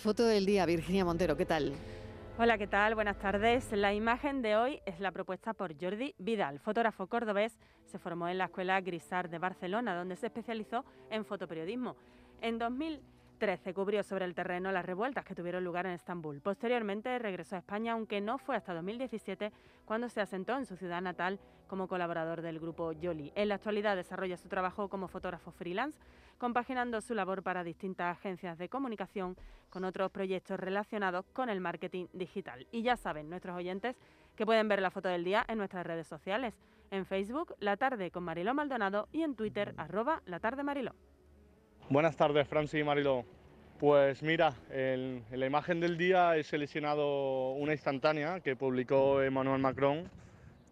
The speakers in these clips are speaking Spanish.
Foto del día, Virginia Montero, ¿qué tal? Hola, ¿qué tal? Buenas tardes. La imagen de hoy es la propuesta por Jordi Vidal, fotógrafo cordobés. Se formó en la Escuela Grisar de Barcelona, donde se especializó en fotoperiodismo. En 2000 13 cubrió sobre el terreno las revueltas que tuvieron lugar en Estambul. Posteriormente regresó a España, aunque no fue hasta 2017 cuando se asentó en su ciudad natal como colaborador del grupo Yoli. En la actualidad desarrolla su trabajo como fotógrafo freelance, compaginando su labor para distintas agencias de comunicación con otros proyectos relacionados con el marketing digital. Y ya saben nuestros oyentes que pueden ver la foto del día en nuestras redes sociales, en Facebook La Tarde con Mariló Maldonado y en Twitter arroba La Tarde Mariló. Buenas tardes, Francis y Marilo. Pues mira, en, la imagen del día he seleccionado una instantánea que publicó Emmanuel Macron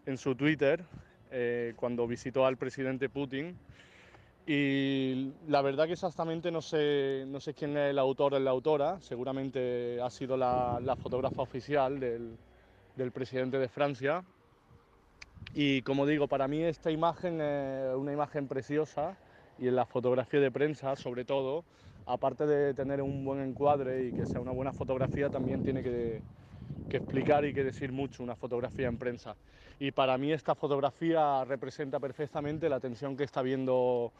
en su Twitter eh, cuando visitó al presidente Putin. Y la verdad que exactamente no sé, no sé quién es el autor o la autora, seguramente ha sido la, fotógrafa oficial del, del presidente de Francia. Y como digo, para mí esta imagen es una imagen preciosa y en la fotografía de prensa, sobre todo, aparte de tener un buen encuadre y que sea una buena fotografía, también tiene que, explicar y que decir mucho una fotografía en prensa. Y para mí esta fotografía representa perfectamente la tensión que está viendo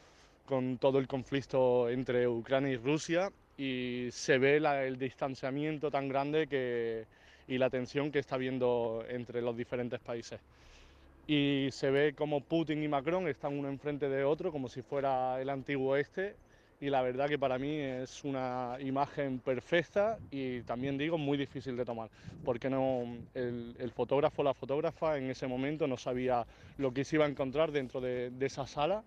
con todo el conflicto entre Ucrania y Rusia y se ve el distanciamiento tan grande que, y la tensión que está viendo entre los diferentes países y se ve como Putin y Macron están uno enfrente de otro como si fuera el antiguo este y la verdad que para mí es una imagen perfecta y también digo muy difícil de tomar porque no el, fotógrafo o la fotógrafa en ese momento no sabía lo que se iba a encontrar dentro de, esa sala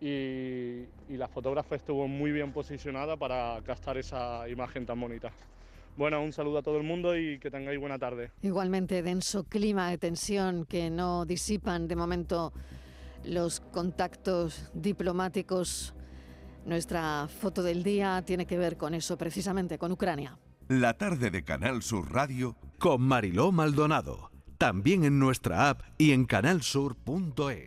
y, y la fotógrafa estuvo muy bien posicionada para captar esa imagen tan bonita. Bueno, un saludo a todo el mundo y que tengáis buena tarde. Igualmente, denso clima de tensión que no disipan de momento los contactos diplomáticos. Nuestra foto del día tiene que ver con eso, precisamente, con Ucrania. La tarde de Canal Sur Radio con Mariló Maldonado. También en nuestra app y en canalsur.es.